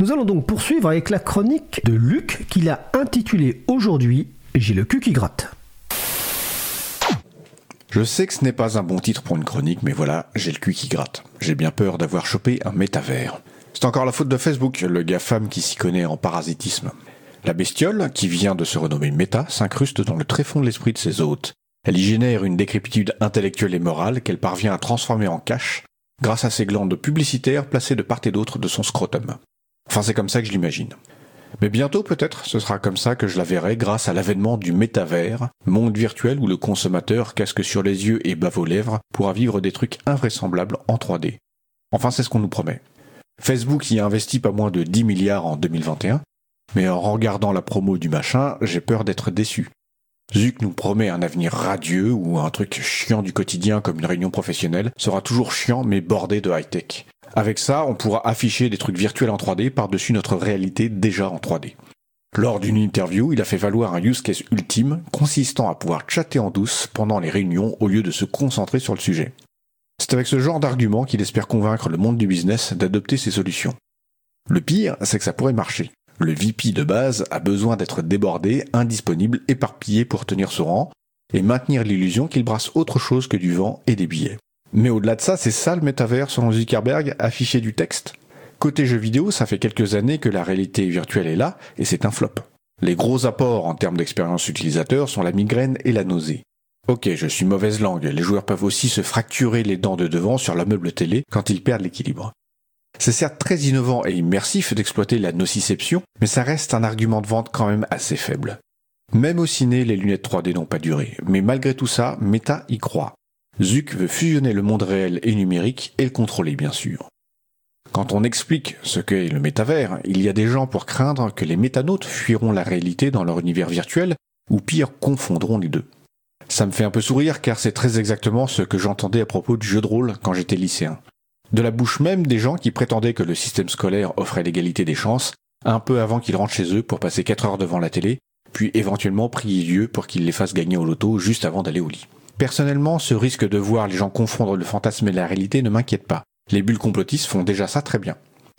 Nous allons donc poursuivre avec la chronique de Luc qu'il a intitulée aujourd'hui J'ai le cul qui gratte. Je sais que ce n'est pas un bon titre pour une chronique, mais voilà, j'ai le cul qui gratte. J'ai bien peur d'avoir chopé un métavers. C'est encore la faute de Facebook, le gars femme qui s'y connaît en parasitisme. La bestiole, qui vient de se renommer Meta, s'incruste dans le tréfonds de l'esprit de ses hôtes. Elle y génère une décrépitude intellectuelle et morale qu'elle parvient à transformer en cash grâce à ses glandes publicitaires placées de part et d'autre de son scrotum. Enfin, c'est comme ça que je l'imagine. Mais bientôt, peut-être, ce sera comme ça que je la verrai grâce à l'avènement du métavers, monde virtuel où le consommateur, casque sur les yeux et bave aux lèvres, pourra vivre des trucs invraisemblables en 3D. Enfin, c'est ce qu'on nous promet. Facebook y a investi pas moins de 10 milliards en 2021, mais en regardant la promo du machin, j'ai peur d'être déçu. Zuck nous promet un avenir radieux où un truc chiant du quotidien comme une réunion professionnelle sera toujours chiant mais bordé de high-tech. Avec ça, on pourra afficher des trucs virtuels en 3D par-dessus notre réalité déjà en 3D. Lors d'une interview, il a fait valoir un use case ultime consistant à pouvoir chatter en douce pendant les réunions au lieu de se concentrer sur le sujet. C'est avec ce genre d'argument qu'il espère convaincre le monde du business d'adopter ces solutions. Le pire, c'est que ça pourrait marcher. Le VP de base a besoin d'être débordé, indisponible, éparpillé pour tenir son rang et maintenir l'illusion qu'il brasse autre chose que du vent et des billets. Mais au-delà de ça, c'est ça le métavers selon Zuckerberg, afficher du texte Côté jeux vidéo, ça fait quelques années que la réalité virtuelle est là et c'est un flop. Les gros apports en termes d'expérience utilisateur sont la migraine et la nausée. Ok, je suis mauvaise langue, les joueurs peuvent aussi se fracturer les dents de devant sur la meuble télé quand ils perdent l'équilibre. C'est certes très innovant et immersif d'exploiter la nociception, mais ça reste un argument de vente quand même assez faible. Même au ciné, les lunettes 3D n'ont pas duré, mais malgré tout ça, Meta y croit. Zuck veut fusionner le monde réel et numérique et le contrôler bien sûr. Quand on explique ce qu'est le métavers, il y a des gens pour craindre que les métanautes fuiront la réalité dans leur univers virtuel, ou pire, confondront les deux. Ça me fait un peu sourire car c'est très exactement ce que j'entendais à propos du jeu de rôle quand j'étais lycéen de la bouche même des gens qui prétendaient que le système scolaire offrait l'égalité des chances, un peu avant qu'ils rentrent chez eux pour passer 4 heures devant la télé, puis éventuellement prier Dieu pour qu'il les fasse gagner au loto juste avant d'aller au lit. Personnellement, ce risque de voir les gens confondre le fantasme et la réalité ne m'inquiète pas. Les bulles complotistes font déjà ça très bien.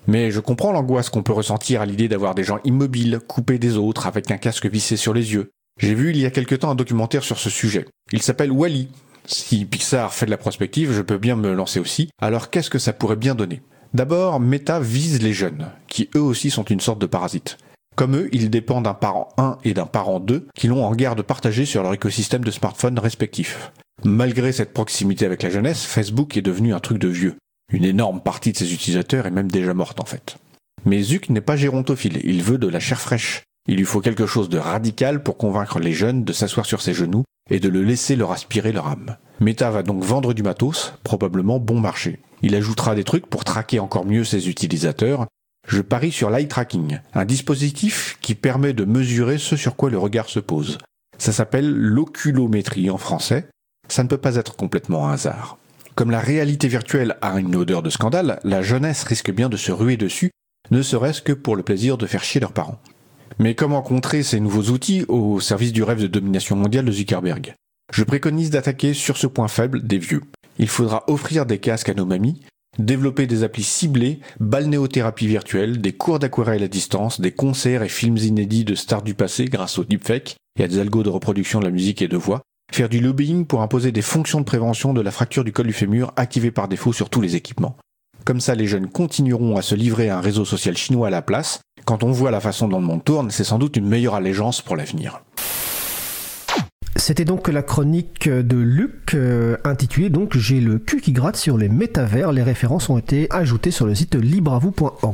Mais je comprends l'angoisse qu'on peut ressentir à l'idée d'avoir des gens immobiles, coupés des autres, avec un casque vissé sur les yeux. J'ai vu il y a quelque temps un documentaire sur ce sujet. Il s'appelle Wally, si Pixar fait de la prospective, je peux bien me lancer aussi. Alors qu'est-ce que ça pourrait bien donner? D'abord, Meta vise les jeunes, qui eux aussi sont une sorte de parasites. Comme eux, ils dépendent d'un parent 1 et d'un parent 2 qui l'ont en garde partagée sur leur écosystème de smartphones respectifs. Malgré cette proximité avec la jeunesse, Facebook est devenu un truc de vieux. Une énorme partie de ses utilisateurs est même déjà morte en fait. Mais Zuck n'est pas gérontophile, il veut de la chair fraîche. Il lui faut quelque chose de radical pour convaincre les jeunes de s'asseoir sur ses genoux et de le laisser leur aspirer leur âme. Meta va donc vendre du matos, probablement bon marché. Il ajoutera des trucs pour traquer encore mieux ses utilisateurs. Je parie sur l'eye tracking, un dispositif qui permet de mesurer ce sur quoi le regard se pose. Ça s'appelle l'oculométrie en français. Ça ne peut pas être complètement un hasard. Comme la réalité virtuelle a une odeur de scandale, la jeunesse risque bien de se ruer dessus, ne serait-ce que pour le plaisir de faire chier leurs parents. Mais comment contrer ces nouveaux outils au service du rêve de domination mondiale de Zuckerberg? Je préconise d'attaquer sur ce point faible des vieux. Il faudra offrir des casques à nos mamies, développer des applis ciblées, balnéothérapie virtuelle, des cours d'aquarelle à distance, des concerts et films inédits de stars du passé grâce au deepfake et à des algos de reproduction de la musique et de voix, faire du lobbying pour imposer des fonctions de prévention de la fracture du col du fémur activées par défaut sur tous les équipements. Comme ça, les jeunes continueront à se livrer à un réseau social chinois à la place, quand on voit la façon dont le monde tourne, c'est sans doute une meilleure allégeance pour l'avenir. C'était donc la chronique de Luc euh, intitulée donc J'ai le cul qui gratte sur les métavers. Les références ont été ajoutées sur le site libravou.org.